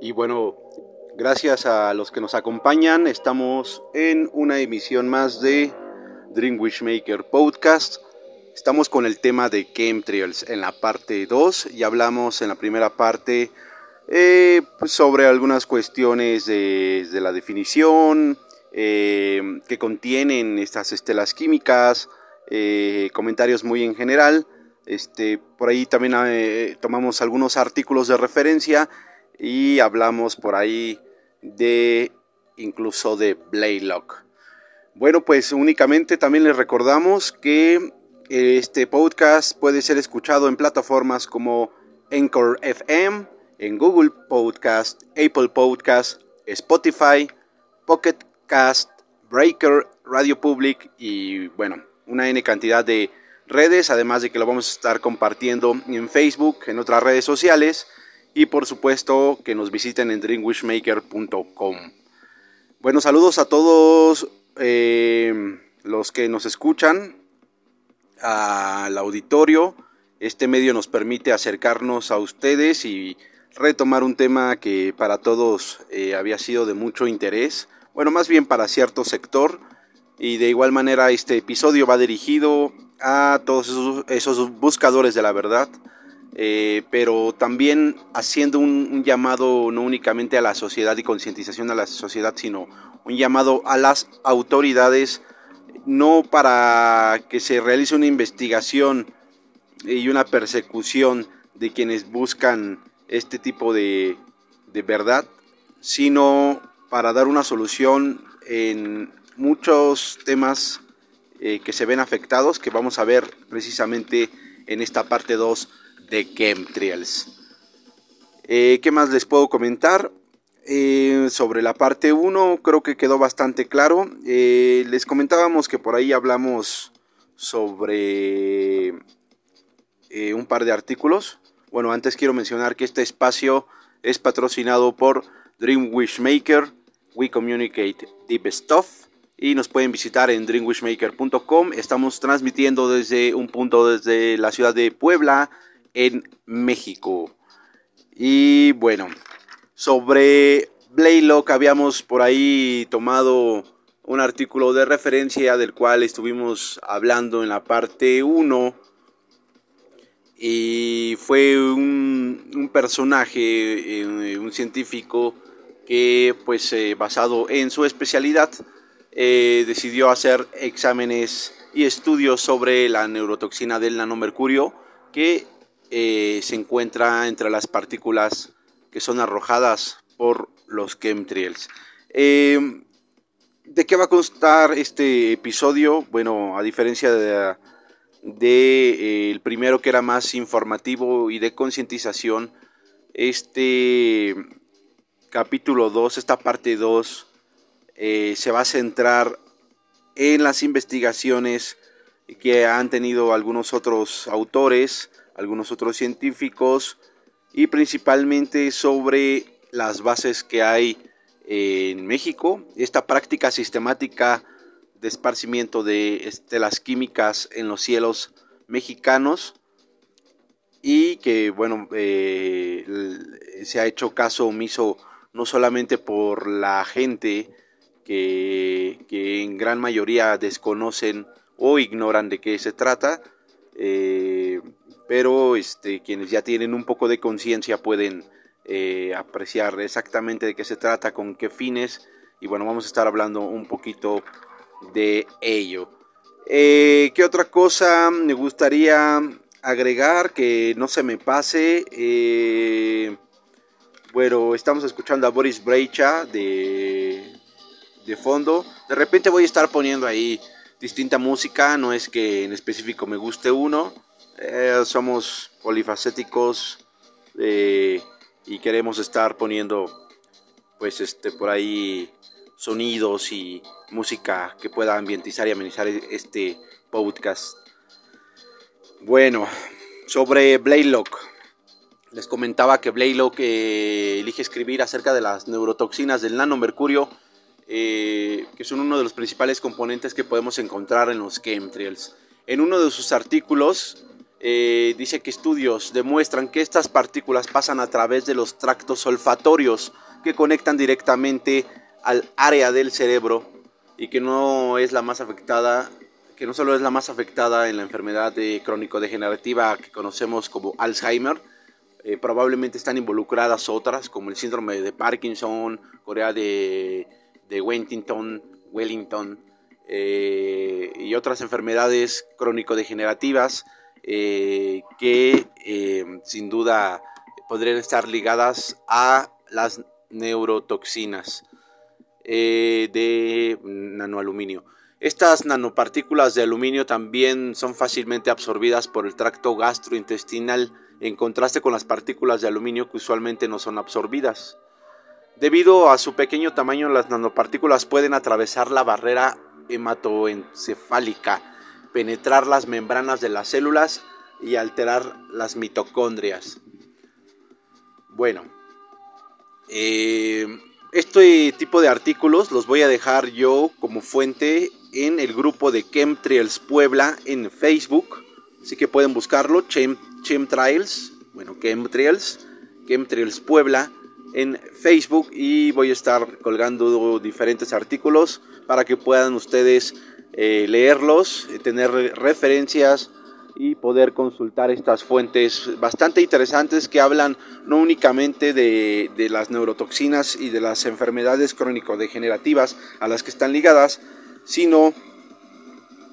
Y bueno, gracias a los que nos acompañan, estamos en una emisión más de Dream Wishmaker Podcast. Estamos con el tema de chemtrails en la parte 2 y hablamos en la primera parte eh, pues sobre algunas cuestiones de, la definición eh, que contienen estas estelas químicas, eh, comentarios muy en general. Este, por ahí también tomamos algunos artículos de referencia y hablamos por ahí de incluso de Blaylock. Bueno, pues únicamente también les recordamos que eh, este podcast puede ser escuchado en plataformas como Anchor FM, en Google Podcast, Apple Podcast, Spotify, Pocket Cast, Breaker, Radio Public y bueno, una N cantidad de redes, además de que lo vamos a estar compartiendo en Facebook, en otras redes sociales y por supuesto que nos visiten en dreamwishmaker.com. Bueno, saludos a todos eh, los que nos escuchan, al auditorio. Este medio nos permite acercarnos a ustedes y retomar un tema que para todos eh, había sido de mucho interés, bueno, más bien para cierto sector. Y de igual manera este episodio va dirigido a todos esos buscadores de la verdad, eh, pero también haciendo un, llamado no únicamente a la sociedad y concientización a la sociedad, sino un llamado a las autoridades, no para que se realice una investigación y una persecución de quienes buscan este tipo de, verdad, sino para dar una solución en muchos temas eh, que se ven afectados, que vamos a ver precisamente en esta parte 2 de chemtrails. Eh, ¿Qué más les puedo comentar? Eh, sobre la parte 1 creo que quedó bastante claro. Eh, les comentábamos que por ahí hablamos sobre un par de artículos. Bueno, antes quiero mencionar que este espacio es patrocinado por Dream Wishmaker, We Communicate Deep Stuff y nos pueden visitar en dreamwishmaker.com. Estamos transmitiendo desde un punto desde la ciudad de Puebla, en México. Y bueno, sobre Blaylock habíamos por ahí tomado un artículo de referencia del cual estuvimos hablando en la parte 1 y fue un, personaje, eh, un científico que pues eh, basado en su especialidad eh, decidió hacer exámenes y estudios sobre la neurotoxina del nanomercurio que eh, se encuentra entre las partículas que son arrojadas por los chemtrails. Em, ¿De qué va a constar este episodio? Bueno, a diferencia de, eh, el primero que era más informativo y de concientización, este capítulo 2, esta parte 2, eh, se va a centrar en las investigaciones que han tenido algunos otros autores algunos otros científicos y principalmente sobre las bases que hay en México, esta práctica sistemática de esparcimiento de estelas químicas en los cielos mexicanos y que bueno eh, se ha hecho caso omiso no solamente por la gente que, que, en gran mayoría desconocen o ignoran de qué se trata, eh, pero este, quienes ya tienen un poco de conciencia pueden eh, apreciar exactamente de qué se trata, con qué fines, y bueno, vamos a estar hablando un poquito de ello. Eh, ¿Qué otra cosa me gustaría agregar que no se me pase? Eh, bueno, estamos escuchando a Boris Brecha de, de fondo. De repente voy a estar poniendo ahí distinta música, no es que en específico me guste uno eh, somos polifacéticos eh, y queremos estar poniendo pues este por ahí sonidos y música que pueda ambientizar y amenizar este podcast. Bueno, sobre Blaylock. Les comentaba que Blaylock eh, elige escribir acerca de las neurotoxinas del nanomercurio, que son uno de los principales componentes que podemos encontrar en los chemtrails. En uno de sus artículos eh, dice que estudios demuestran que estas partículas pasan a través de los tractos olfatorios que conectan directamente al área del cerebro y que no es la más afectada, que no solo es la más afectada en la enfermedad crónico-degenerativa que conocemos como Alzheimer, eh, probablemente están involucradas otras como el síndrome de Parkinson, Corea de, de Wellington, Wellington eh, y otras enfermedades crónico-degenerativas eh, que sin duda podrían estar ligadas a las neurotoxinas de nanoaluminio. Estas nanopartículas de aluminio también son fácilmente absorbidas por el tracto gastrointestinal en contraste con las partículas de aluminio que usualmente no son absorbidas. Debido a su pequeño tamaño, las nanopartículas pueden atravesar la barrera hematoencefálica, penetrar las membranas de las células y alterar las mitocondrias. Bueno, eh, este tipo de artículos los voy a dejar yo como fuente en el grupo de Chemtrails Puebla en Facebook, así que pueden buscarlo, Chem Chemtrails, bueno, Chemtrails, Chemtrails Puebla en Facebook y voy a estar colgando diferentes artículos para que puedan ustedes eh, leerlos, eh, tener referencias y poder consultar estas fuentes bastante interesantes que hablan no únicamente de, de las neurotoxinas y de las enfermedades crónico-degenerativas a las que están ligadas, sino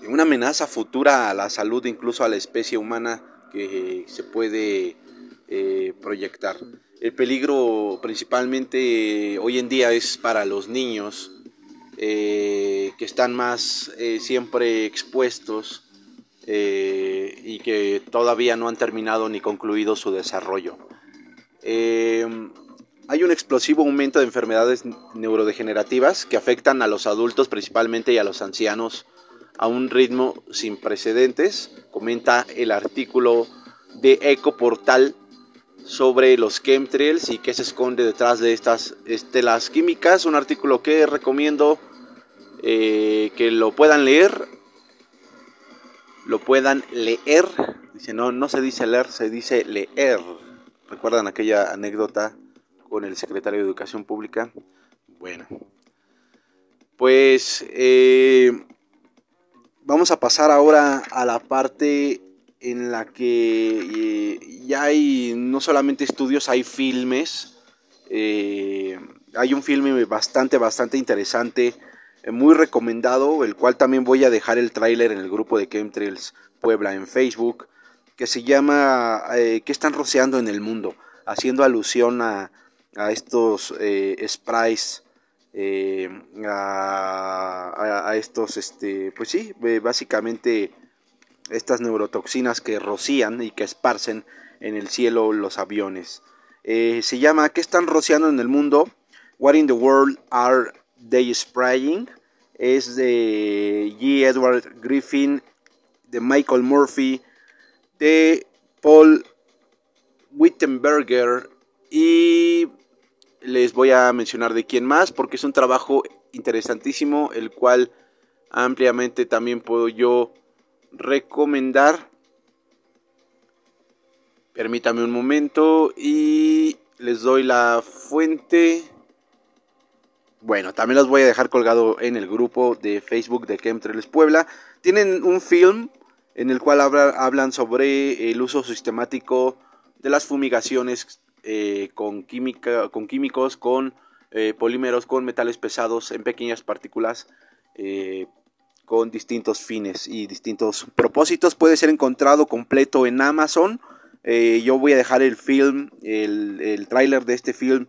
de una amenaza futura a la salud, incluso a la especie humana que se puede eh, proyectar. El peligro principalmente hoy en día es para los niños eh, que están más eh, siempre expuestos y que todavía no han terminado ni concluido su desarrollo. hay un explosivo aumento de enfermedades neurodegenerativas que afectan a los adultos principalmente y a los ancianos a un ritmo sin precedentes, comenta el artículo de Ecoportal sobre los chemtrails y qué se esconde detrás de estas estelas químicas, un artículo que recomiendo eh, que lo puedan leer, lo puedan leer, dice no, no se dice leer, se dice leer. ¿Recuerdan aquella anécdota con el secretario de Educación Pública? Bueno, pues eh, Vamos a pasar ahora a la parte en la que eh, ya hay no solamente estudios, hay filmes. Eh, hay un filme bastante, bastante interesante, eh, muy recomendado, el cual también voy a dejar el tráiler en el grupo de Chemtrails Puebla en Facebook, que se llama ¿Qué están rociando en el mundo? Haciendo alusión a, a estos sprites eh, a, estos, este, pues sí, básicamente estas neurotoxinas que rocían y que esparcen en el cielo los aviones. Eh, se llama ¿Qué están rociando en el mundo? What in the world are they spraying? Es de G. Edward Griffin, de Michael Murphy, de Paul Wittenberger y les voy a mencionar de quién más, porque es un trabajo interesantísimo, el cual ampliamente también puedo yo recomendar. Permítame un momento y les doy la fuente. Bueno, también los voy a dejar colgado en el grupo de Facebook de Chemtrails Puebla. Tienen un film en el cual hablan sobre el uso sistemático de las fumigaciones eh, con, química, con químicos, con eh, polímeros, con metales pesados en pequeñas partículas eh, con distintos fines y distintos propósitos. Puede ser encontrado completo en Amazon. yo voy a dejar el film, el, el tráiler de este film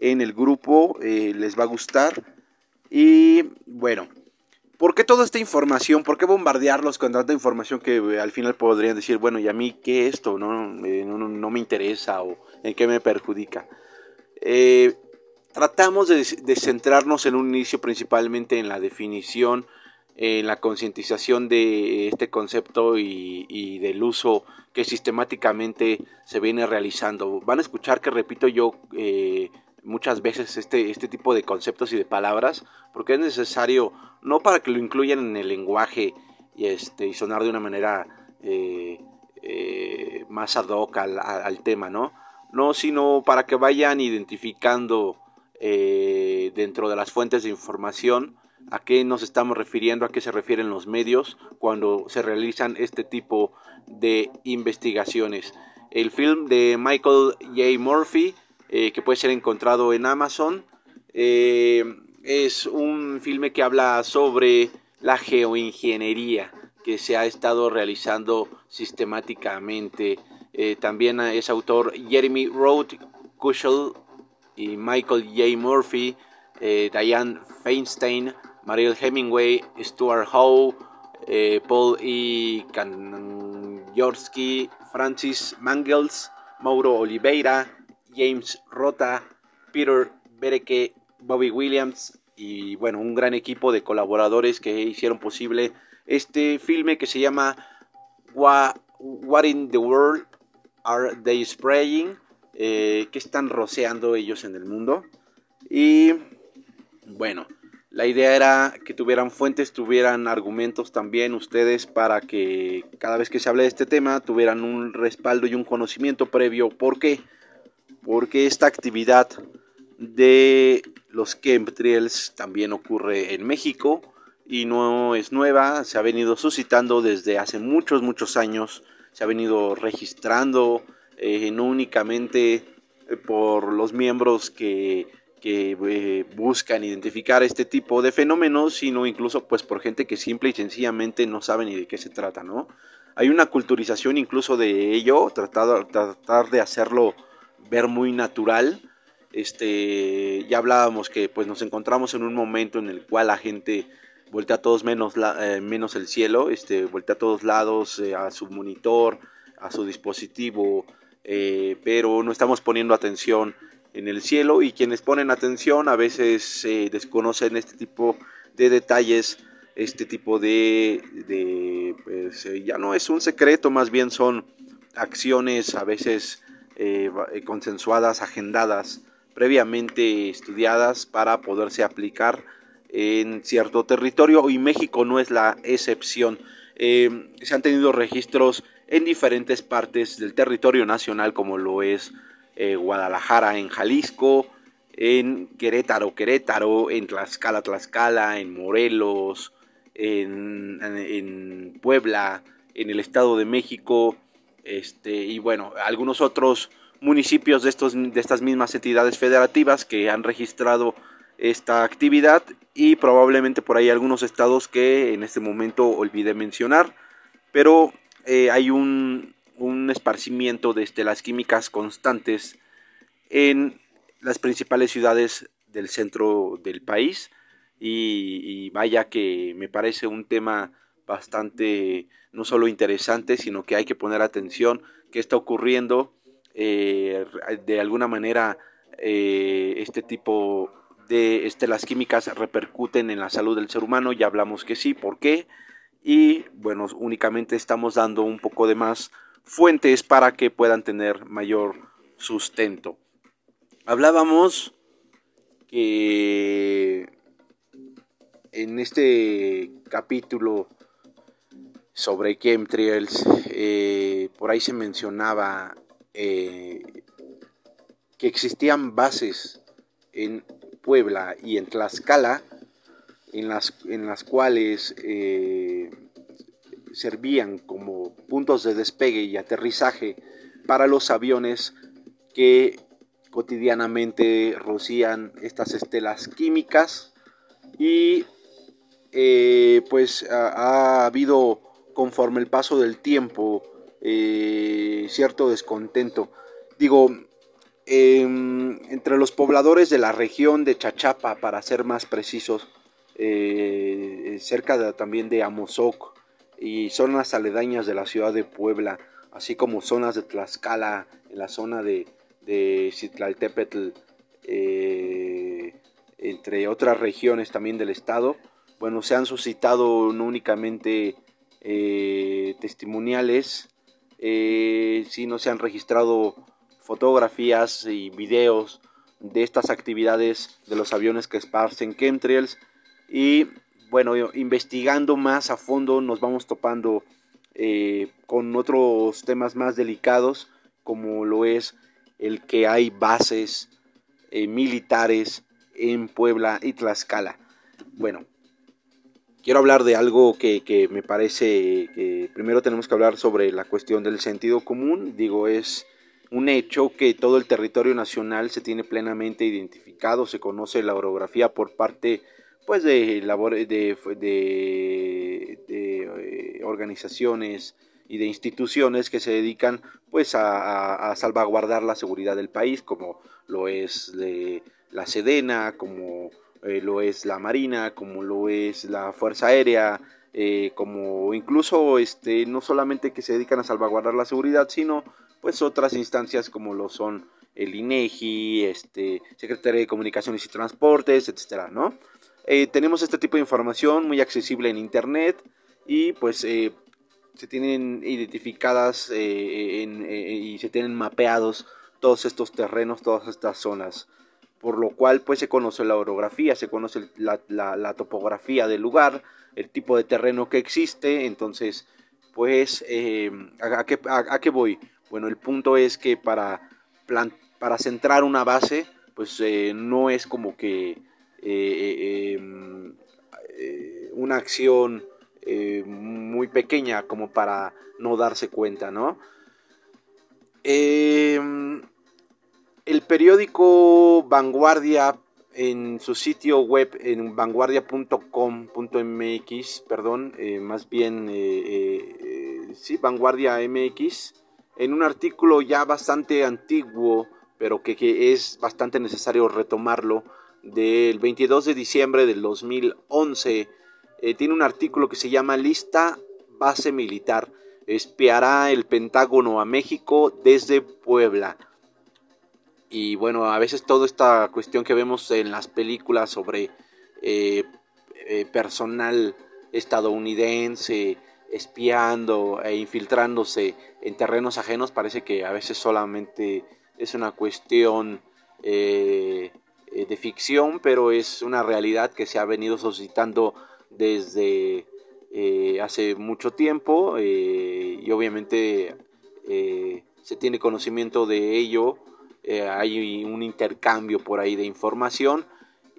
en el grupo. les va a gustar. Y bueno, ¿Por qué toda esta información? ¿Por qué bombardearlos con tanta información que eh, al final podrían decir, bueno, ¿y a mí qué esto? No, eh, no, me interesa o en qué me perjudica. Eh, tratamos de, centrarnos en un inicio principalmente en la definición, en la concientización de este concepto y, del uso que sistemáticamente se viene realizando. Van a escuchar que repito yo muchas veces este, este tipo de conceptos y de palabras, porque es necesario, no para que lo incluyan en el lenguaje y, este, y sonar de una manera eh, eh, más ad hoc al, tema, ¿no? No, sino para que vayan identificando eh, dentro de las fuentes de información a qué nos estamos refiriendo, a qué se refieren los medios cuando se realizan este tipo de investigaciones. El film de Michael J. Murphy, eh, que puede ser encontrado en Amazon, es un filme que habla sobre la geoingeniería que se ha estado realizando sistemáticamente. Eh, también es autor Jeremy Roth Kushel y Michael J. Murphy, eh, Diane Feinstein, Mariel Hemingway, Stuart Howe, eh, Paul E. Kanjorski, Francis Mangels, Mauro Oliveira, James Rota, Peter Bereke, Bobby Williams y bueno, un gran equipo de colaboradores que hicieron posible este filme que se llama What, in the World Are They Spraying? Eh, ¿Qué están roceando ellos en el mundo? Y bueno, la idea era que tuvieran fuentes, tuvieran argumentos también ustedes para que cada vez que se hable de este tema tuvieran un respaldo y un conocimiento previo. ¿Por qué? Porque esta actividad de los chemtrails también ocurre en México y no es nueva, se ha venido suscitando desde hace muchos, muchos años, se ha venido registrando eh, no únicamente eh, por los miembros que, eh, buscan identificar este tipo de fenómenos, sino incluso pues por gente que simple y sencillamente no sabe ni de qué se trata, ¿no? Hay una culturización incluso de ello, tratar, tratar de hacerlo ver muy natural, este, ya hablábamos que pues nos encontramos en un momento en el cual la gente voltea a todos menos, eh, menos el cielo, este, voltea a todos lados eh, a su monitor, a su dispositivo, eh, pero no estamos poniendo atención en el cielo y quienes ponen atención a veces desconocen este tipo de detalles, este tipo de, pues, ya no es un secreto, más bien son acciones a veces consensuadas, agendadas, previamente estudiadas para poderse aplicar en cierto territorio y México no es la excepción. Eh, se han tenido registros en diferentes partes del territorio nacional como lo es eh, Guadalajara en Jalisco, en Querétaro, Querétaro, en Tlaxcala, Tlaxcala, en Morelos, en, Puebla, en el Estado de México, este, y bueno, algunos otros municipios de, estos, de estas mismas entidades federativas que han registrado esta actividad y probablemente por ahí algunos estados que en este momento olvidé mencionar, pero eh, hay un, un esparcimiento de estelas químicas constantes en las principales ciudades del centro del país. Y, vaya que me parece un tema bastante no solo interesante sino que hay que poner atención. Qué está ocurriendo eh, de alguna manera eh, este tipo de estelas químicas repercuten en la salud del ser humano, ya hablamos que sí, ¿por qué? Y bueno, únicamente estamos dando un poco de más fuentes para que puedan tener mayor sustento. Hablábamos que en este capítulo sobre chemtrails, eh, por ahí se mencionaba eh, que existían bases en Puebla y en Tlaxcala, en las, en las cuales eh, servían como puntos de despegue y aterrizaje para los aviones que cotidianamente rocían estas estelas químicas y eh, pues ha, habido conforme el paso del tiempo eh, cierto descontento. Digo, em, entre los pobladores de la región de Chachapa, para ser más precisos, eh, cerca también de Amozoc y zonas aledañas de la ciudad de Puebla, así como zonas de Tlaxcala, en la zona de, de Citlaltépetl, eh, entre otras regiones también del estado, bueno, se han suscitado no únicamente testimoniales, eh, si no se han registrado fotografías y videos de estas actividades de los aviones que esparcen chemtrails y bueno, investigando más a fondo nos vamos topando eh, con otros temas más delicados, como lo es el que hay bases eh, militares en Puebla y Tlaxcala. Bueno, quiero hablar de algo que, me parece que primero tenemos que hablar sobre la cuestión del sentido común. Digo, es un hecho que todo el territorio nacional se tiene plenamente identificado, se conoce la orografía por parte pues de, de, de, de, organizaciones y de instituciones que se dedican pues a, salvaguardar la seguridad del país como lo es la Sedena como eh, lo es la Marina como lo es la Fuerza Aérea eh, como incluso este no solamente que se dedican a salvaguardar la seguridad sino pues otras instancias como lo son el INEGI, este, Secretaría de Comunicaciones y Transportes, etcétera, ¿no? Eh, tenemos este tipo de información muy accesible en internet y pues eh, se tienen identificadas eh, y se tienen mapeados todos estos terrenos, todas estas zonas, por lo cual pues se conoce la orografía, se conoce la, topografía del lugar, el tipo de terreno que existe, entonces pues ¿a, qué, a qué voy? Bueno, el punto es que para, para centrar una base, pues eh, no es como que eh, eh, em, una acción muy pequeña como para no darse cuenta, ¿no? Em, el periódico Vanguardia en su sitio web en vanguardia.com.mx, perdón, más bien, sí, Vanguardia MX, en un artículo ya bastante antiguo, pero que, es bastante necesario retomarlo, del 22 de diciembre del 2011, eh, tiene un artículo que se llama Lista Base Militar. Espiará el Pentágono a México desde Puebla. Y bueno, a veces toda esta cuestión que vemos en las películas sobre eh, eh, personal estadounidense, espiando e infiltrándose en terrenos ajenos parece que a veces solamente es una cuestión eh, de ficción, pero es una realidad que se ha venido suscitando desde eh, hace mucho tiempo y obviamente se tiene conocimiento de ello, hay un intercambio por ahí de información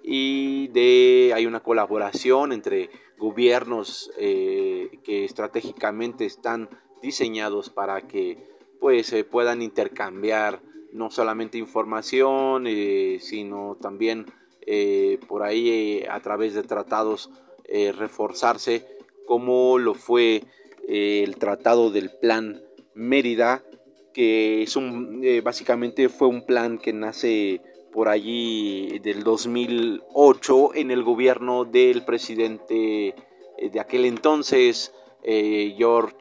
y de hay una colaboración entre gobiernos eh, que estratégicamente están diseñados para que pues se puedan intercambiar no solamente información eh, sino también eh, por ahí a través de tratados reforzarse como lo fue el tratado del plan Mérida que es un básicamente fue un plan que nace por allí del 2008 en el gobierno del presidente eh, de aquel entonces, eh, George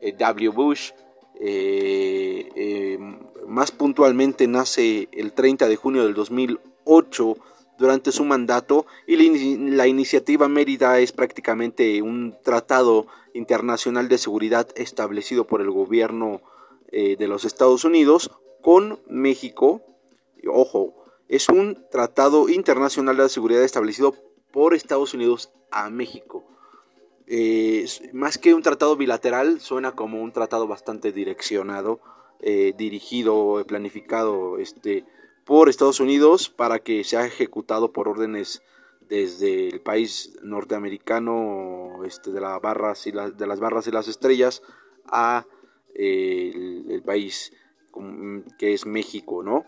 eh, W. Bush. Más puntualmente nace el 30 de junio del 2008 durante su mandato y la, iniciativa Mérida es prácticamente un tratado internacional de seguridad establecido por el gobierno de los Estados Unidos con México. Ojo, es un tratado internacional de seguridad establecido por Estados Unidos a México. Eh, más que un tratado bilateral, suena como un tratado bastante direccionado, eh, dirigido, planificado este, por Estados Unidos para que sea ejecutado por órdenes desde el país norteamericano este, de, las barras y de las barras y las estrellas a eh, el, el, país que es México, ¿no?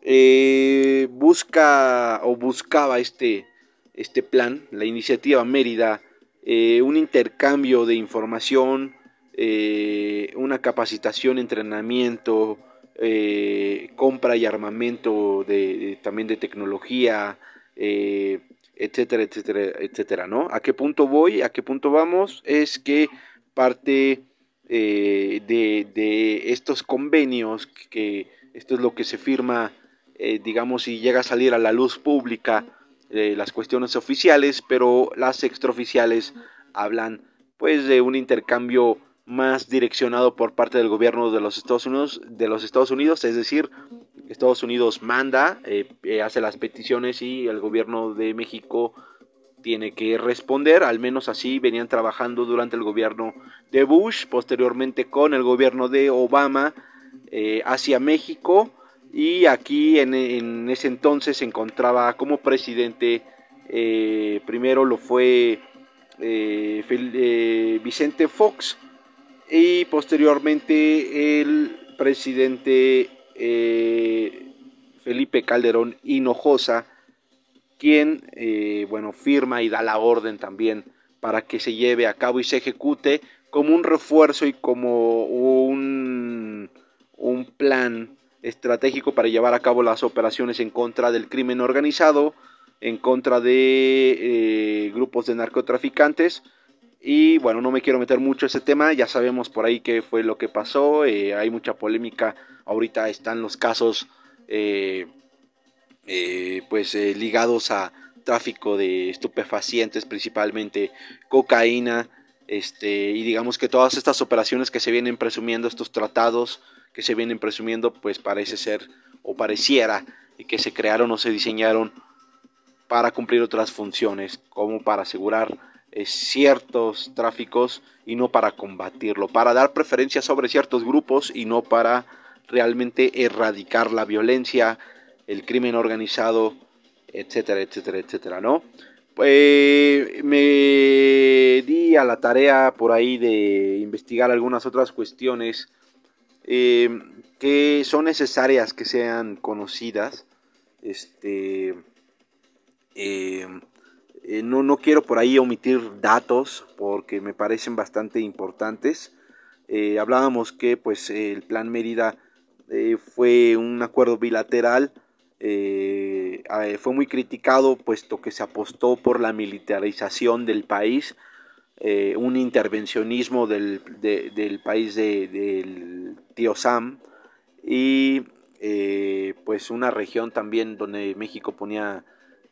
Eh, busca o buscaba este, este plan, la iniciativa Mérida, eh, un intercambio de información, eh, una capacitación, entrenamiento, compra y armamento de, también de tecnología, etcétera, etcétera, etcétera, ¿no? ¿A qué punto voy? ¿A qué punto vamos? Es que parte de, de estos convenios, que esto es lo que se firma eh, digamos, si llega a salir a la luz pública eh, las cuestiones oficiales, pero las extraoficiales hablan pues de un intercambio más direccionado por parte del gobierno de los Estados Unidos, de los Estados Unidos, es decir, Estados Unidos manda, eh, hace las peticiones y el gobierno de México tiene que responder, al menos así venían trabajando durante el gobierno de Bush, posteriormente con el gobierno de Obama eh, hacia México y aquí en, ese entonces se encontraba como presidente, eh, primero lo fue eh, Vicente Fox y posteriormente el presidente Felipe Calderón Hinojosa, quien bueno, firma y da la orden también para que se lleve a cabo y se ejecute como un refuerzo y como un, un plan estratégico para llevar a cabo las operaciones en contra del crimen organizado, en contra de eh, grupos de narcotraficantes. Y bueno, no me quiero meter mucho ese tema, ya sabemos por ahí qué fue lo que pasó, eh, hay mucha polémica, ahorita están los casos eh, pues ligados a tráfico de estupefacientes, principalmente cocaína, este, y digamos que todas estas operaciones que se vienen presumiendo, estos tratados que se vienen presumiendo, pues parece ser o pareciera que se crearon o se diseñaron para cumplir otras funciones, como para asegurar eh, ciertos tráficos y no para combatirlo, para dar preferencia sobre ciertos grupos y no para realmente erradicar la violencia, el crimen organizado, etcétera, etcétera, etcétera, ¿no? Pues me di a la tarea por ahí de investigar algunas otras cuestiones eh, que son necesarias que sean conocidas. Este, eh, eh, no, no, quiero por ahí omitir datos porque me parecen bastante importantes. hablábamos que pues el plan Mérida fue un acuerdo bilateral eh, fue muy criticado puesto que se apostó por la militarización del país, eh, un intervencionismo del, país del tío Sam y eh, pues una región también donde México ponía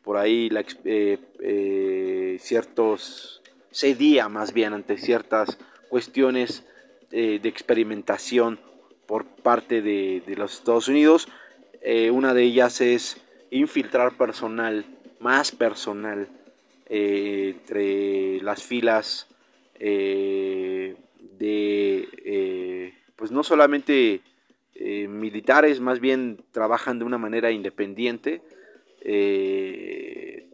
por ahí la, ciertos cedía más bien ante ciertas cuestiones de experimentación por parte de los Estados Unidos. Eh, una de ellas es infiltrar personal, más personal, eh, entre las filas eh, de, pues no solamente militares, más bien trabajan de una manera independiente,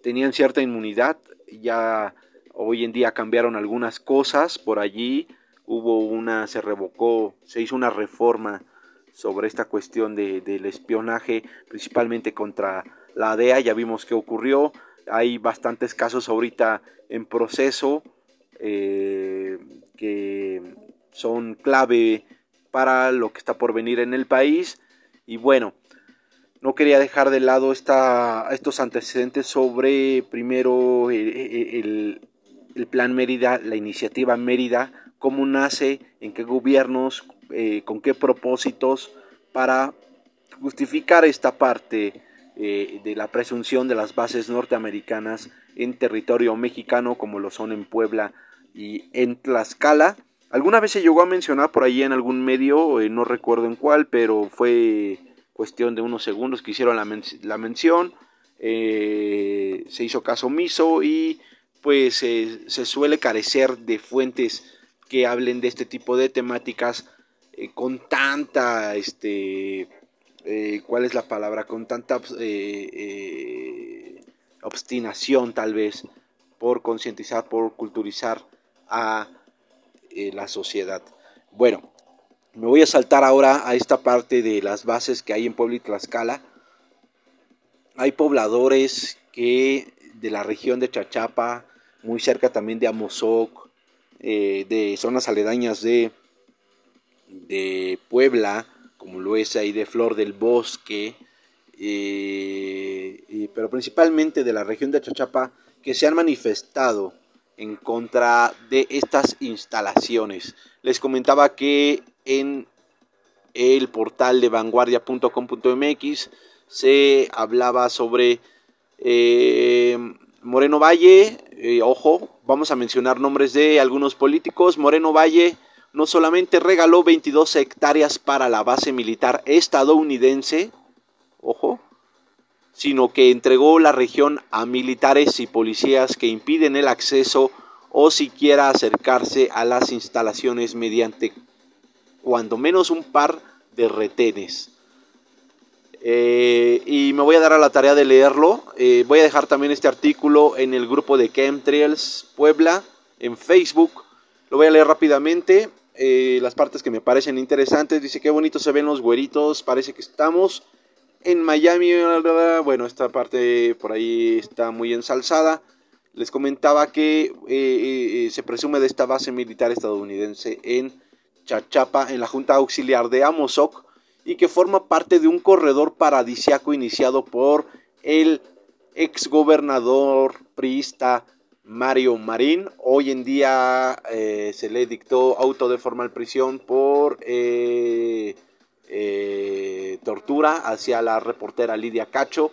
tenían cierta inmunidad, ya hoy en día cambiaron algunas cosas por allí, hubo una, se revocó, se hizo una reforma sobre esta cuestión de, del espionaje, principalmente contra la DEA. Ya vimos qué ocurrió. Hay bastantes casos ahorita en proceso eh, que son clave para lo que está por venir en el país. Y bueno, no quería dejar de lado esta, estos antecedentes sobre primero el, el plan Mérida, la iniciativa Mérida, cómo nace, en qué gobiernos, eh, con qué propósitos para justificar esta parte eh, de la presunción de las bases norteamericanas en territorio mexicano como lo son en Puebla y en Tlaxcala. Alguna vez se llegó a mencionar por ahí en algún medio, eh, no recuerdo en cuál, pero fue cuestión de unos segundos que hicieron la, la mención, se hizo caso omiso y pues se suele carecer de fuentes que hablen de este tipo de temáticas eh, con tanta, este, eh, ¿cuál es la palabra? Con tanta eh, obstinación tal vez por concientizar, por culturizar a la sociedad. Bueno, me voy a saltar ahora a esta parte de las bases que hay en Puebla y Tlaxcala. Hay pobladores que de la región de Chachapa, muy cerca también de Amozoc, de zonas aledañas de de Puebla, como lo es ahí de Flor del Bosque, eh, pero principalmente de la región de Chachapa, que se han manifestado en contra de estas instalaciones. Les comentaba que en el portal de vanguardia.com.mx se hablaba sobre eh, Moreno Valle, eh, ojo, vamos a mencionar nombres de algunos políticos, Moreno Valle, no solamente regaló 22 hectáreas para la base militar estadounidense, ojo, sino que entregó la región a militares y policías que impiden el acceso o siquiera acercarse a las instalaciones mediante cuando menos un par de retenes. Eh, y me voy a dar a la tarea de leerlo. Eh, voy a dejar también este artículo en el grupo de Chemtrails Puebla en Facebook. Lo voy a leer rápidamente. Eh, las partes que me parecen interesantes. Dice qué bonito se ven los güeritos. Parece que estamos en Miami. Bueno, esta parte por ahí está muy ensalzada. Les comentaba que se presume de esta base militar estadounidense en Chachapa, en la Junta Auxiliar de Amozoc y que forma parte de un corredor paradisiaco iniciado por el exgobernador priista Mario Marín. Hoy en día eh, se le dictó auto de formal prisión por eh, eh, tortura hacia la reportera Lidia Cacho,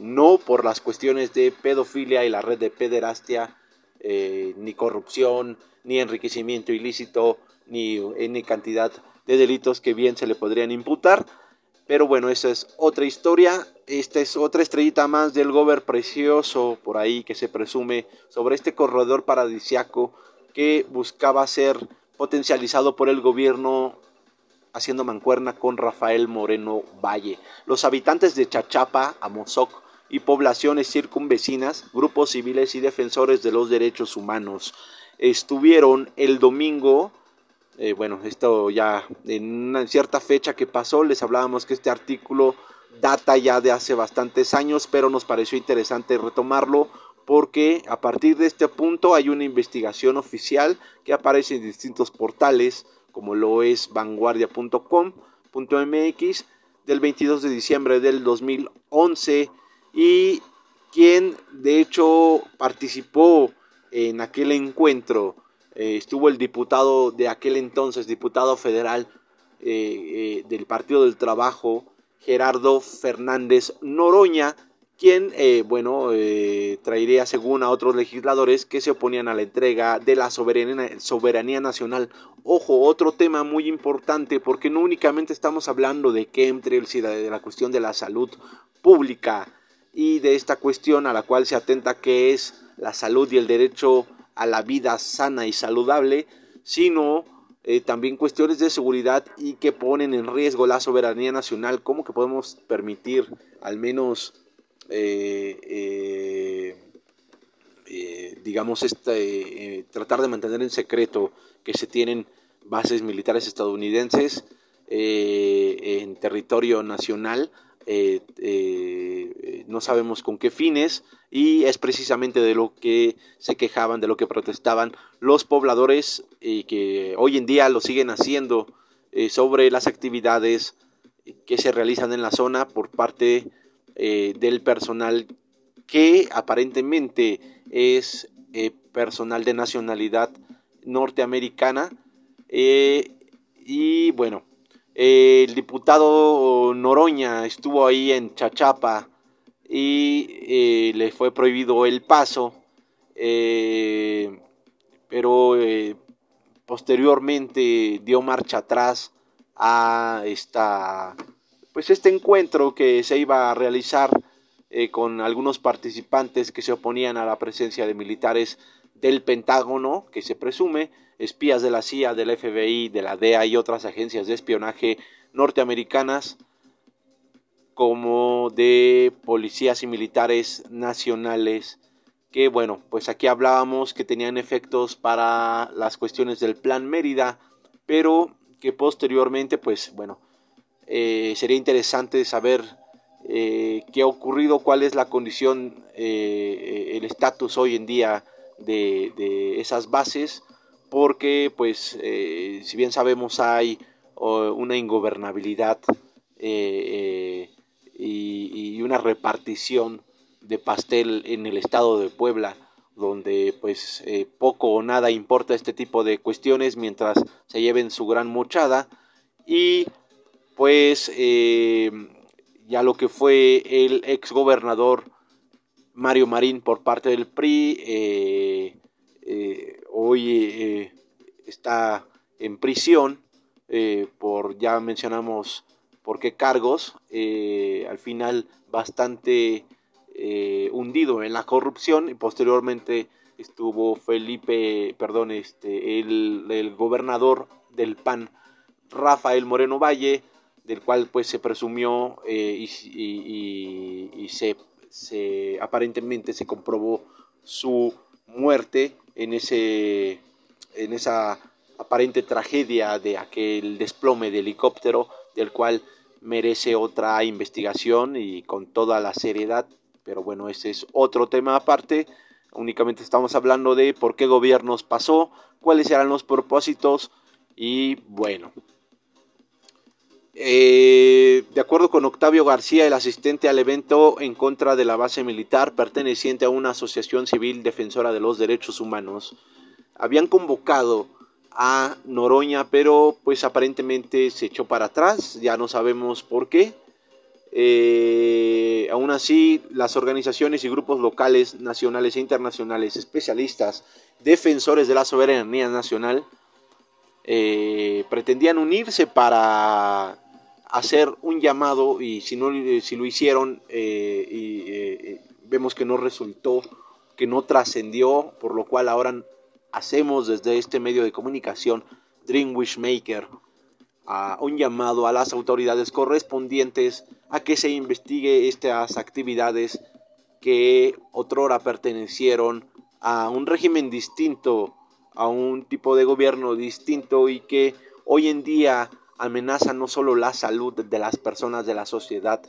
no por las cuestiones de pedofilia y la red de pederastia, ni corrupción, ni enriquecimiento ilícito, ni en cantidad de delitos que bien se le podrían imputar. Pero bueno, esa es otra historia. Esta es otra estrellita más del gober precioso por ahí que se presume sobre este corredor paradisiaco que buscaba ser potencializado por el gobierno haciendo mancuerna con Rafael Moreno Valle. Los habitantes de Chachapa, Amozoc y poblaciones circunvecinas, grupos civiles y defensores de los derechos humanos estuvieron el domingo eh, bueno, esto ya en una cierta fecha que pasó, les hablábamos que este artículo data ya de hace bastantes años, pero nos pareció interesante retomarlo porque a partir de este punto hay una investigación oficial que aparece en distintos portales, como lo es vanguardia.com.mx del 22 de diciembre del 2011 y quien de hecho participó en aquel encuentro eh, estuvo el diputado de aquel entonces, diputado federal eh, eh, del Partido del Trabajo, Gerardo Fernández Noroña, quien, bueno, traería según a otros legisladores que se oponían a la entrega de la soberanía, nacional. Ojo, otro tema muy importante, porque no únicamente estamos hablando de chemtrails y de la cuestión de la salud pública y de esta cuestión a la cual se atenta que es la salud y el derecho a la vida sana y saludable, sino eh, también cuestiones de seguridad y que ponen en riesgo la soberanía nacional. ¿Cómo que podemos permitir al menos, eh, eh, digamos, este, tratar de mantener en secreto que se tienen bases militares estadounidenses en territorio nacional? Eh, eh, no sabemos con qué fines y es precisamente de lo que se quejaban, de lo que protestaban los pobladores y que hoy en día lo siguen haciendo eh, sobre las actividades que se realizan en la zona por parte del personal que aparentemente es personal de nacionalidad norteamericana y bueno el diputado Noroña estuvo ahí en Chachapa y eh, le fue prohibido el paso, eh, pero eh, posteriormente dio marcha atrás a esta, pues este encuentro que se iba a realizar con algunos participantes que se oponían a la presencia de militares del Pentágono, que se presume, espías de la CIA, del FBI, de la DEA y otras agencias de espionaje norteamericanas, como de policías y militares nacionales, que bueno, pues aquí hablábamos que tenían efectos para las cuestiones del Plan Mérida, pero que posteriormente, pues bueno, eh, sería interesante saber eh, qué ha ocurrido, cuál es la condición, eh, el estatus hoy en día de, esas bases porque pues si bien sabemos hay una ingobernabilidad eh, y, una repartición de pastel en el estado de Puebla donde pues poco o nada importa este tipo de cuestiones mientras se lleven su gran mochada y pues ya lo que fue el ex gobernador Mario Marín por parte del PRI. Eh, eh, hoy está en prisión por, ya mencionamos por qué cargos, al final bastante hundido en la corrupción y posteriormente estuvo Felipe, perdón, este, el, gobernador del PAN, Rafael Moreno Valle, del cual pues se presumió eh, y, se, aparentemente se comprobó su muerte en ese en esa aparente tragedia de aquel desplome de helicóptero del cual merece otra investigación y con toda la seriedad pero bueno ese es otro tema aparte únicamente estamos hablando de por qué gobiernos pasó, cuáles eran los propósitos y bueno. Eh, de acuerdo con Octavio García, el asistente al evento en contra de la base militar perteneciente a una asociación civil defensora de los derechos humanos, habían convocado a Noroña, pero pues aparentemente se echó para atrás, ya no sabemos por qué. Eh, aún así, las organizaciones y grupos locales, nacionales e internacionales, especialistas, defensores de la soberanía nacional, eh, pretendían unirse para hacer un llamado y si, no, si lo hicieron eh, y vemos que no resultó, que no trascendió, por lo cual ahora hacemos desde este medio de comunicación Dream Maker a un llamado a las autoridades correspondientes a que se investigue estas actividades que otrora pertenecieron a un régimen distinto, a un tipo de gobierno distinto y que hoy en día amenaza no solo la salud de las personas de la sociedad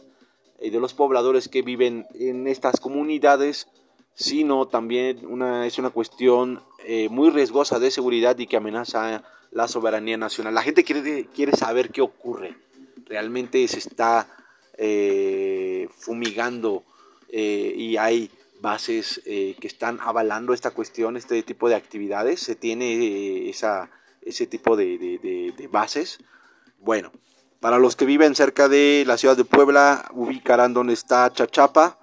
y de los pobladores que viven en estas comunidades, sino también una, es una cuestión eh, muy riesgosa de seguridad y que amenaza la soberanía nacional. La gente quiere, quiere saber qué ocurre. Realmente se está eh, fumigando eh, y hay bases eh, que están avalando esta cuestión, este tipo de actividades. Se tiene esa, ese tipo de, de, bases. Bueno, para los que viven cerca de la ciudad de Puebla, ubicarán donde está Chachapa.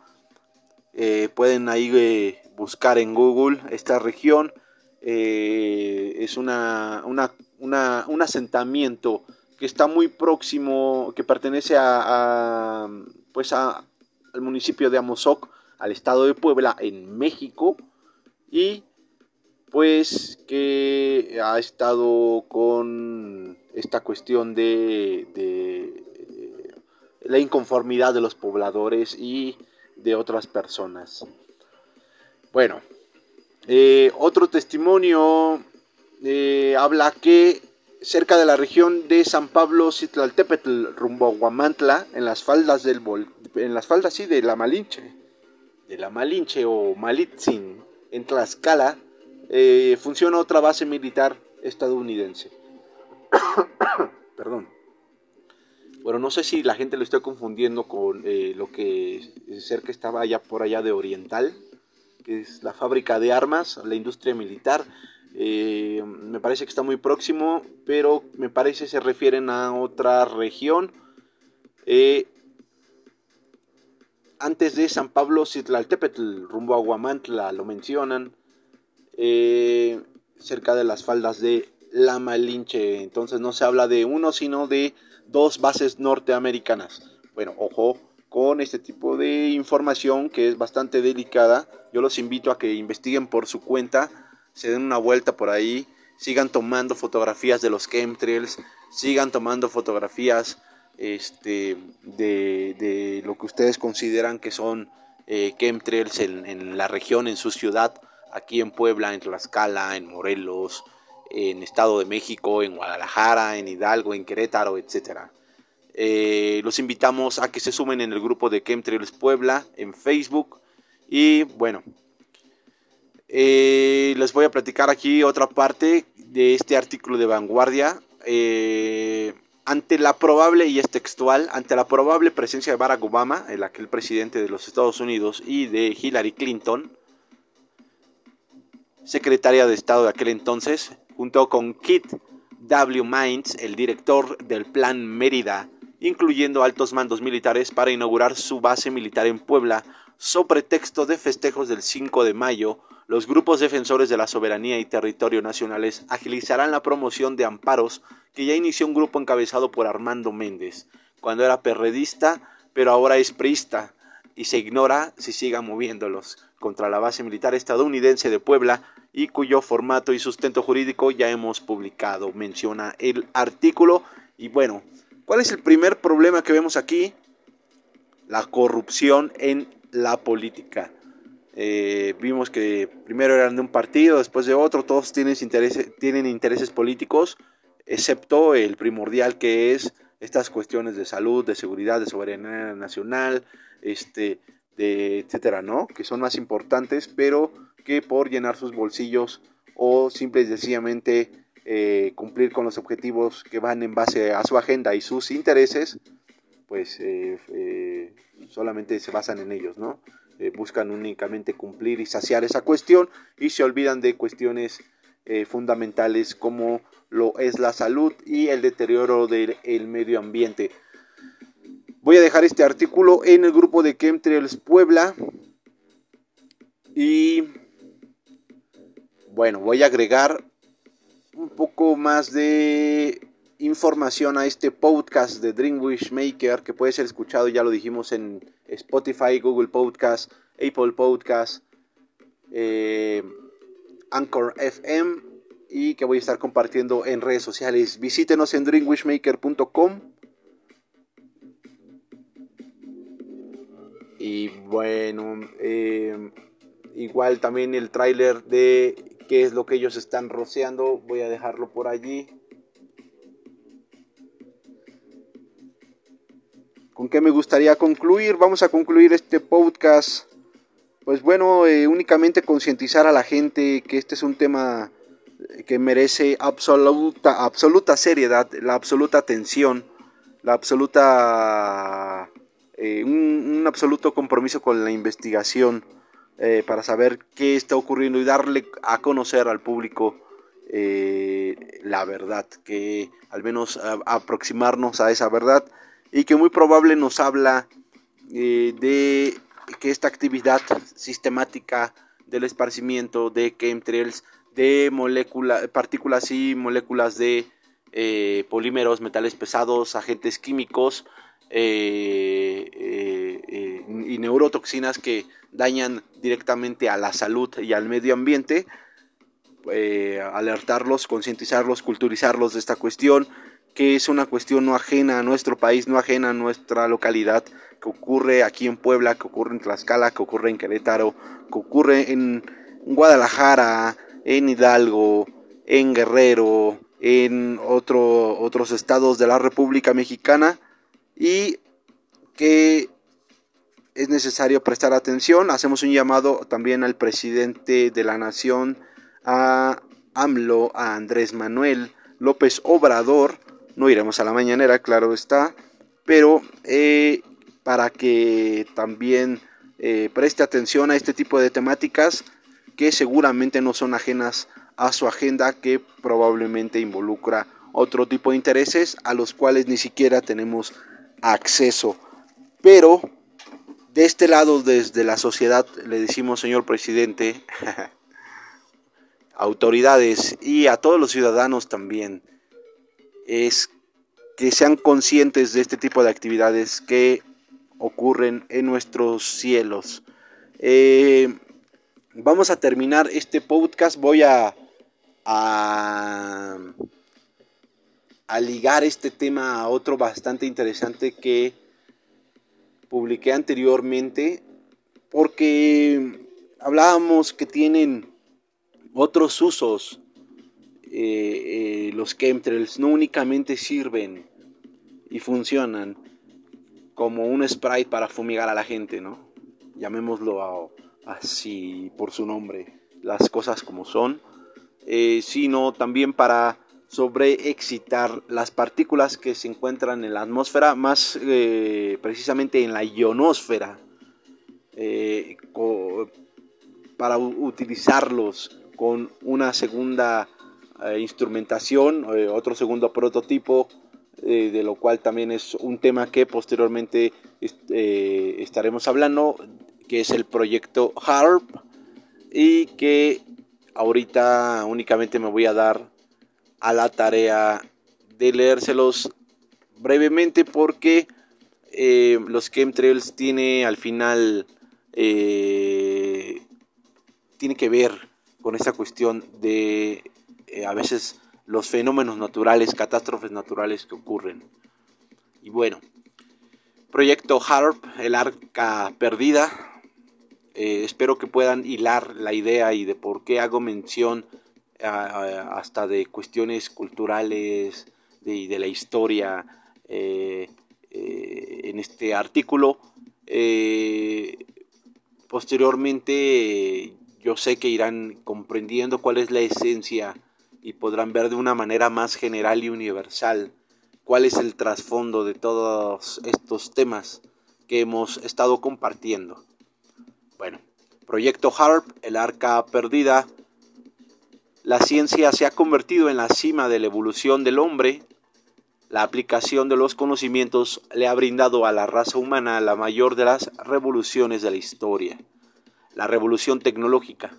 pueden ahí buscar en Google esta región eh, es una, un asentamiento que está muy próximo, que pertenece a, pues a, al municipio de Amozoc, al estado de Puebla, en México, y pues que ha estado con esta cuestión de, de la inconformidad de los pobladores y de otras personas. Bueno, eh, otro testimonio eh, habla que cerca de la región de San Pablo Citlaltépetl, rumbo a Huamantla, en las faldas del en las faldas sí, de la Malinche, de la Malinche o Malitzin, en Tlaxcala, eh, funciona otra base militar estadounidense. Perdón. Bueno, no sé si la gente lo está confundiendo con lo que cerca estaba allá por allá de Oriental, que es la fábrica de armas, la industria militar. Eh, me parece que está muy próximo, pero me parece se refieren a otra región. Eh, antes de San Pablo Citlaltépetl, rumbo a Huamantla, lo mencionan, eh, cerca de las faldas de La Malinche. Entonces no se habla de uno, sino de dos bases norteamericanas. Bueno, ojo, con este tipo de información que es bastante delicada. Yo los invito a que investiguen por su cuenta, se den una vuelta por ahí, sigan tomando fotografías de los chemtrails, sigan tomando fotografías este, de, lo que ustedes consideran que son eh, chemtrails en, en la región, en su ciudad, aquí en Puebla, en Tlaxcala, en Morelos, en Estado de México, en Guadalajara, en Hidalgo, en Querétaro, etcétera. Eh, los invitamos a que se sumen en el grupo de Chemtrails Puebla en Facebook. Y bueno, eh, les voy a platicar aquí otra parte de este artículo de vanguardia. Eh, ante la probable, y es textual, ante la probable presencia de Barack Obama, el aquel presidente de los Estados Unidos, y de Hillary Clinton, secretaria de Estado de aquel entonces, junto con Kit W. Mines, el director del Plan Mérida, incluyendo altos mandos militares para inaugurar su base militar en Puebla, sobre texto de festejos del 5 de mayo, los grupos defensores de la soberanía y territorio nacionales agilizarán la promoción de amparos que ya inició un grupo encabezado por Armando Méndez, cuando era perredista, pero ahora es priista, y se ignora si siga moviéndolos. contra la base militar estadounidense de Puebla y cuyo formato y sustento jurídico ya hemos publicado, menciona el artículo. Y bueno, ¿cuál es el primer problema que vemos aquí? La corrupción en la política. Eh, vimos que primero eran de un partido, después de otro, todos tienen intereses, tienen intereses políticos, excepto el primordial que es estas cuestiones de salud, de seguridad, de soberanía nacional, este, etcétera, ¿no? Que son más importantes, pero que por llenar sus bolsillos o simple y sencillamente eh, cumplir con los objetivos que van en base a su agenda y sus intereses, pues eh, solamente se basan en ellos, ¿no? Eh, buscan únicamente cumplir y saciar esa cuestión y se olvidan de cuestiones eh, fundamentales como lo es la salud y el deterioro del medio ambiente. Voy a dejar este artículo en el grupo de Chemtrails Puebla y bueno, voy a agregar un poco más de información a este podcast de Dream Wish Maker que puede ser escuchado, ya lo dijimos en Spotify, Google Podcast, Apple Podcast, eh, Anchor FM y que voy a estar compartiendo en redes sociales. Visítenos en dreamwishmaker.com. Y bueno, eh, igual también el tráiler de qué es lo que ellos están rociando, voy a dejarlo por allí. ¿Con qué me gustaría concluir? Vamos a concluir este podcast. Pues bueno, eh, únicamente concientizar a la gente que este es un tema que merece absoluta, absoluta seriedad, la absoluta atención, la absoluta, eh, un, absoluto compromiso con la investigación eh, para saber qué está ocurriendo y darle a conocer al público la verdad, que al menos aproximarnos a esa verdad y que muy probable nos habla eh, de que esta actividad sistemática del esparcimiento de chemtrails, de moléculas, partículas y moléculas de eh, polímeros, metales pesados, agentes químicos eh, y neurotoxinas que dañan directamente a la salud y al medio ambiente, alertarlos, concientizarlos, culturizarlos de esta cuestión, que es una cuestión no ajena a nuestro país, no ajena a nuestra localidad, que ocurre aquí en Puebla, que ocurre en Tlaxcala, que ocurre en Querétaro, que ocurre en Guadalajara, en Hidalgo, en Guerrero, en otro, otros estados de la República Mexicana y que es necesario prestar atención. Hacemos un llamado también al presidente de la nación, a AMLO, a Andrés Manuel López Obrador, no iremos a la mañanera, claro está, pero eh, para que también eh, preste atención a este tipo de temáticas que seguramente no son ajenas a su agenda, que probablemente involucra otro tipo de intereses a los cuales ni siquiera tenemos acceso. Pero de este lado, desde la sociedad, le decimos, señor presidente, autoridades y a todos los ciudadanos también, es que sean conscientes de este tipo de actividades que ocurren en nuestros cielos. Eh, vamos a terminar este podcast. Voy a, a, a, ligar este tema a otro bastante interesante que publiqué anteriormente porque hablábamos que tienen otros usos eh, eh, los chemtrails no únicamente sirven y funcionan como un spray para fumigar a la gente, ¿no? Llamémoslo así por su nombre, las cosas como son, eh, sino también para sobreexcitar las partículas que se encuentran en la atmósfera, más precisamente en la ionosfera, para utilizarlos con una segunda eh, instrumentación, eh, otro segundo prototipo, eh, de lo cual también es un tema que posteriormente estaremos hablando, que es el proyecto HARP, y que ahorita únicamente me voy a dar a la tarea de leérselos brevemente porque los chemtrails tiene al final tiene que ver con esta cuestión de eh, a veces los fenómenos naturales, catástrofes naturales que ocurren. Y bueno, proyecto HARP, el arca perdida. Eh, espero que puedan hilar la idea y de por qué hago mención hasta de cuestiones culturales y de, la historia eh, en este artículo. posteriormente yo sé que irán comprendiendo cuál es la esencia y podrán ver de una manera más general y universal cuál es el trasfondo de todos estos temas que hemos estado compartiendo. Bueno, Proyecto HARP, el arca perdida. La ciencia se ha convertido en la cima de la evolución del hombre. La aplicación de los conocimientos le ha brindado a la raza humana la mayor de las revoluciones de la historia la revolución tecnológica.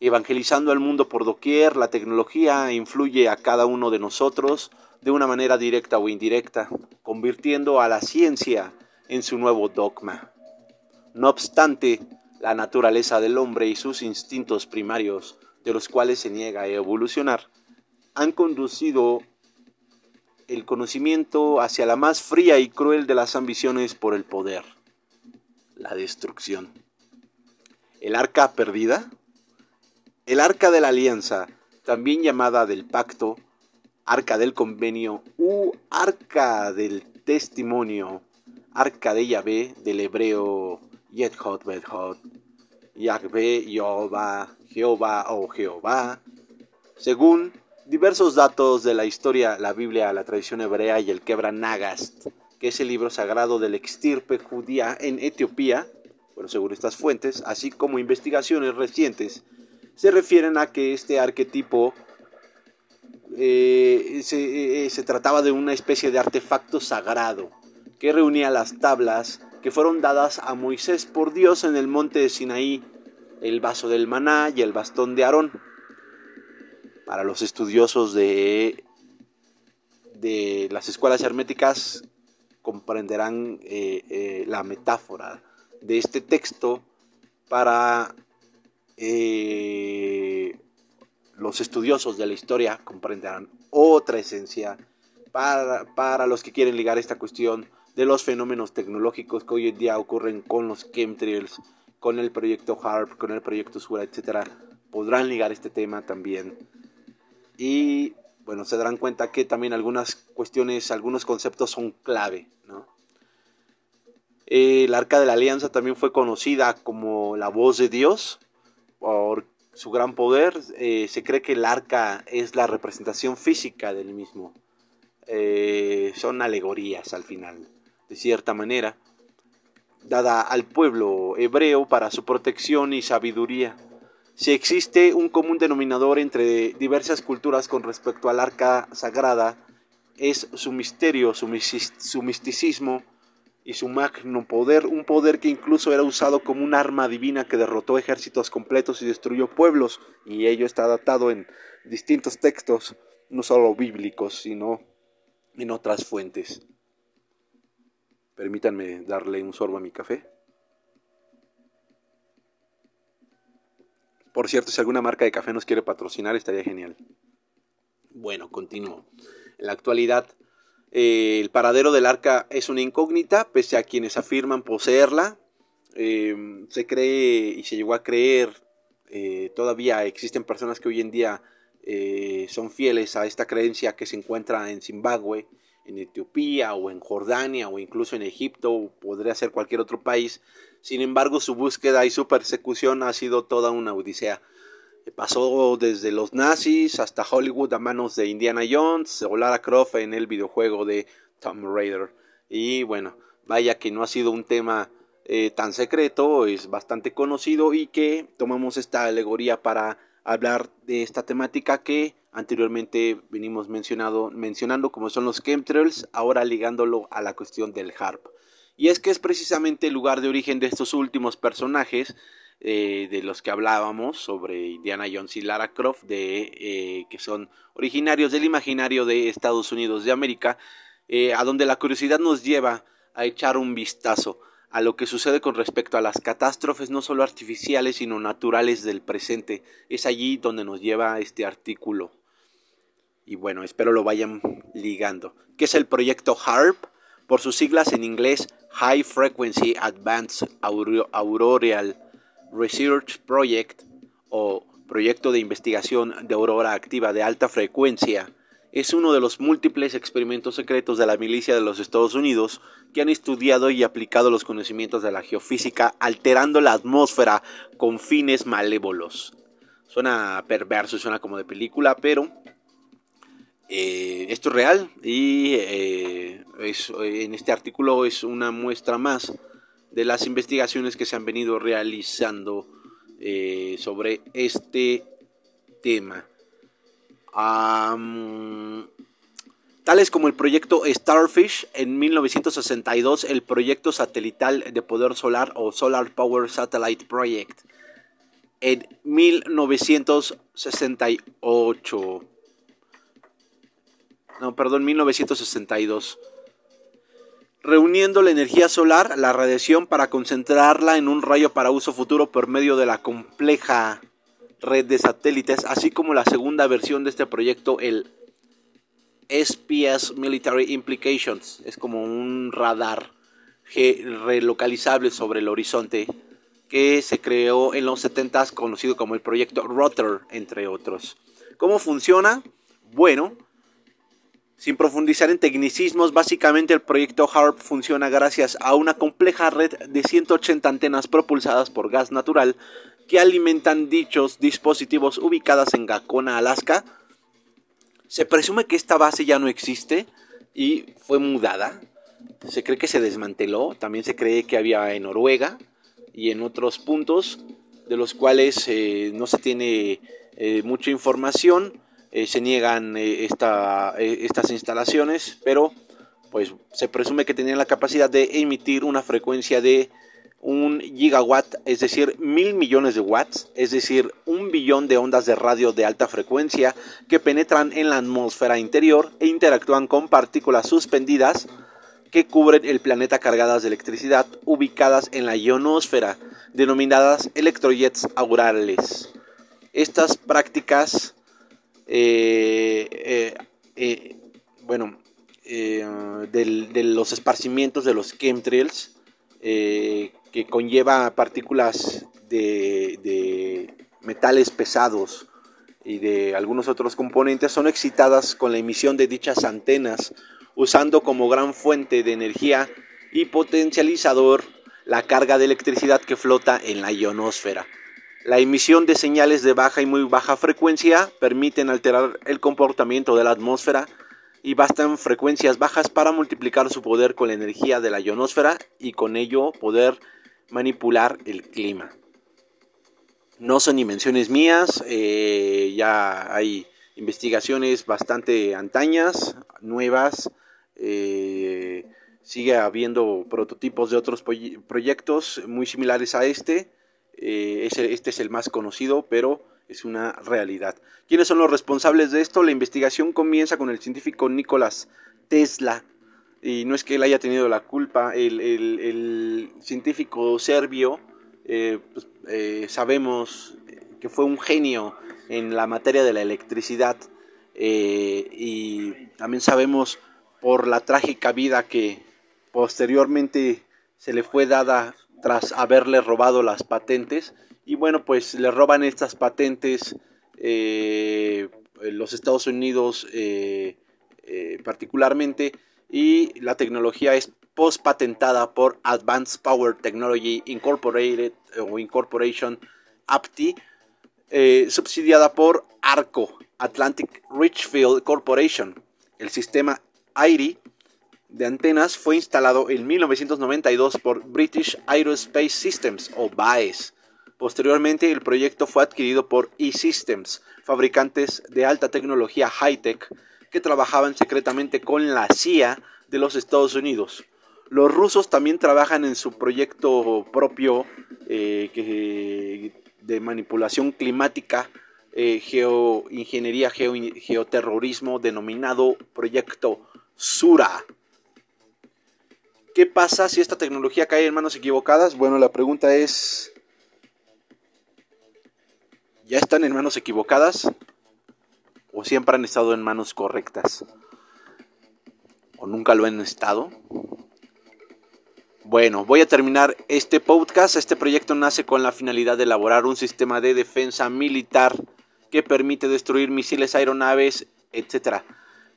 Evangelizando al mundo por doquier, la tecnología influye a cada uno de nosotros de una manera directa o indirecta, convirtiendo a la ciencia en su nuevo dogma. No obstante, la naturaleza del hombre y sus instintos primarios, de los cuales se niega a evolucionar, han conducido el conocimiento hacia la más fría y cruel de las ambiciones por el poder, la destrucción. El arca perdida, el arca de la alianza, también llamada del pacto, arca del convenio u arca del testimonio, arca de Yahvé del hebreo Yethot Bethot, Yahvé, Jehová, Jehová o Jehová, según diversos datos de la historia, la Biblia, la tradición hebrea y el Kebra Nagast, que es el libro sagrado del extirpe judía en Etiopía, bueno, según estas fuentes, así como investigaciones recientes, se refieren a que este arquetipo eh, se, eh, se, trataba de una especie de artefacto sagrado que reunía las tablas que fueron dadas a Moisés por Dios en el monte de Sinaí, el vaso del maná y el bastón de Aarón. Para los estudiosos de, de las escuelas herméticas comprenderán eh, la metáfora de este texto para eh, los estudiosos de la historia comprenderán otra esencia para, para, los que quieren ligar esta cuestión de los fenómenos tecnológicos que hoy en día ocurren con los chemtrails, con el proyecto HARP, con el proyecto SURA, etcétera, podrán ligar este tema también. Y bueno, se darán cuenta que también algunas cuestiones, algunos conceptos son clave, ¿no? el arca de la alianza también fue conocida como la voz de Dios por su gran poder. Eh, se cree que el arca es la representación física del mismo. Eh, son alegorías al final, de cierta manera, dada al pueblo hebreo para su protección y sabiduría. Si existe un común denominador entre diversas culturas con respecto al arca sagrada, es su misterio, su misticismo, y su magno poder, un poder que incluso era usado como un arma divina que derrotó ejércitos completos y destruyó pueblos, y ello está datado en distintos textos, no solo bíblicos, sino en otras fuentes. Permítanme darle un sorbo a mi café. Por cierto, si alguna marca de café nos quiere patrocinar, estaría genial. Bueno, continúo. En la actualidad, eh, el paradero del arca es una incógnita, pese a quienes afirman poseerla. Em, se cree y se llegó a creer, eh, todavía existen personas que hoy en día eh, son fieles a esta creencia que se encuentra en Zimbabue, en Etiopía o en Jordania o incluso en Egipto o podría ser cualquier otro país. Sin embargo, su búsqueda y su persecución ha sido toda una odisea. Pasó desde los nazis hasta Hollywood a manos de Indiana Jones o Lara Croft en el videojuego de Tomb Raider. Y bueno, vaya que no ha sido un tema eh, tan secreto, es bastante conocido y que tomamos esta alegoría para hablar de esta temática que anteriormente venimos mencionando como son los chemtrails, ahora ligándolo a la cuestión del HARP. Y es que es precisamente el lugar de origen de estos últimos personajes eh, de los que hablábamos sobre Indiana Jones y Lara Croft, de, eh, que son originarios del imaginario de Estados Unidos de América, eh, a donde la curiosidad nos lleva a echar un vistazo a lo que sucede con respecto a las catástrofes no solo artificiales sino naturales del presente. Es allí donde nos lleva este artículo. Y bueno, espero lo vayan ligando. ¿Qué es el proyecto HARP? Por sus siglas en inglés, High Frequency Advanced Auroral Research Project o Proyecto de Investigación de Aurora Activa de Alta Frecuencia es uno de los múltiples experimentos secretos de la milicia de los Estados Unidos que han estudiado y aplicado los conocimientos de la geofísica alterando la atmósfera con fines malévolos. Suena perverso, suena como de película, pero eh, esto es real y eh, en este artículo es una muestra más de las investigaciones que se han venido realizando eh, sobre este tema tales como el proyecto Starfish en 1962, el proyecto satelital de poder solar o Solar Power Satellite Project en 1968. No, perdón, 1962. Reuniendo la energía solar, la radiación para concentrarla en un rayo para uso futuro por medio de la compleja red de satélites, así como la segunda versión de este proyecto, el SPS Military Implications. Es como un radar relocalizable sobre el horizonte que se creó en los 70 conocido como el proyecto Rotor, entre otros. ¿Cómo funciona? Bueno, sin profundizar en tecnicismos, básicamente el proyecto HARP funciona gracias a una compleja red de 180 antenas propulsadas por gas natural que alimentan dichos dispositivos ubicadas en Gacona, Alaska. Se presume que esta base ya no existe y fue mudada. Se cree que se desmanteló. También se cree que había en Noruega y en otros puntos de los cuales eh, no se tiene eh, mucha información. Eh, se niegan estas instalaciones, pero pues se presume que tenían la capacidad de emitir una frecuencia de un gigawatt, es decir, mil millones de watts, es decir, un billón de ondas de radio de alta frecuencia que penetran en la atmósfera interior e interactúan con partículas suspendidas que cubren el planeta cargadas de electricidad ubicadas en la ionosfera, denominadas electrojets aurales. Estas prácticas, eh, eh, eh, bueno, de los esparcimientos de los chemtrails, que conlleva partículas de, metales pesados y de algunos otros componentes son excitadas con la emisión de dichas antenas, usando como gran fuente de energía y potencializador la carga de electricidad que flota en la ionosfera. La emisión de señales de baja y muy baja frecuencia permiten alterar el comportamiento de la atmósfera y bastan frecuencias bajas para multiplicar su poder con la energía de la ionosfera y con ello poder manipular el clima. No son invenciones mías, eh, ya hay investigaciones bastante antañas, nuevas, eh, sigue habiendo prototipos de otros proyectos muy similares a este, eh, este es el más conocido, pero es una realidad. ¿Quiénes son los responsables de esto? La investigación comienza con el científico Nicolás Tesla, y no es que él haya tenido la culpa, el, científico serbio, eh, pues, eh, sabemos que fue un genio en la materia de la electricidad y también sabemos por la trágica vida que posteriormente se le fue dada tras haberle robado las patentes y bueno pues le roban estas patentes los Estados Unidos particularmente y la tecnología es post-patentada por Advanced Power Technology Incorporated o Incorporation APTI, eh, subsidiada por ARCO, Atlantic Richfield Corporation. El sistema AIRI de antenas fue instalado en 1992 por British Aerospace Systems o BAES. Posteriormente, el proyecto fue adquirido por E-Systems, fabricantes de alta tecnología high-tech que trabajaban secretamente con la CIA de los Estados Unidos. Los rusos también trabajan en su proyecto propio eh, de manipulación climática, eh, geoingeniería, geoterrorismo, denominado Proyecto Sura. ¿Qué pasa si esta tecnología cae en manos equivocadas? Bueno, la pregunta es, ¿ya están en manos equivocadas? ¿O siempre han estado en manos correctas? ¿O nunca lo han estado? Bueno, voy a terminar este podcast. Este proyecto nace con la finalidad de elaborar un sistema de defensa militar que permite destruir misiles, aeronaves, etc.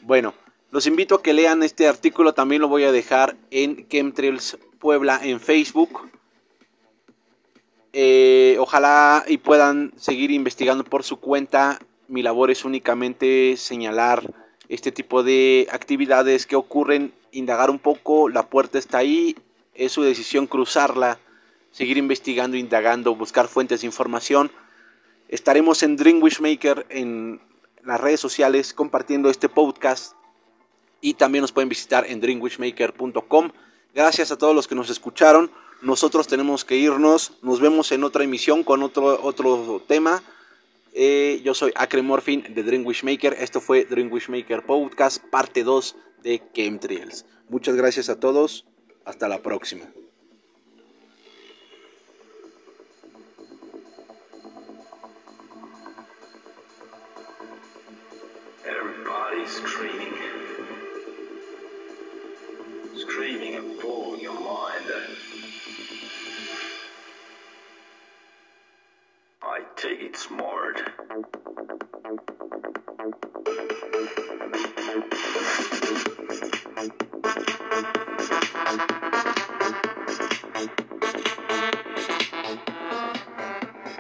Bueno, los invito a que lean este artículo, también lo voy a dejar en Chemtrails Puebla en Facebook. Eh, ojalá y puedan seguir investigando por su cuenta. Mi labor es únicamente señalar este tipo de actividades que ocurren, indagar un poco, la puerta está ahí, es su decisión cruzarla, seguir investigando, indagando, buscar fuentes de información. Estaremos en Dream Wishmaker en las redes sociales compartiendo este podcast y también nos pueden visitar en dreamwishmaker.com. Gracias a todos los que nos escucharon. Nosotros tenemos que irnos. Nos vemos en otra emisión con otro, otro tema. Eh, yo soy Acre Morphin de Dream Wishmaker. Esto fue Dream Wishmaker Podcast, parte 2 de Chemtrails. Muchas gracias a todos. Hasta la próxima. screaming and blowing your mind. I take it smart. Thank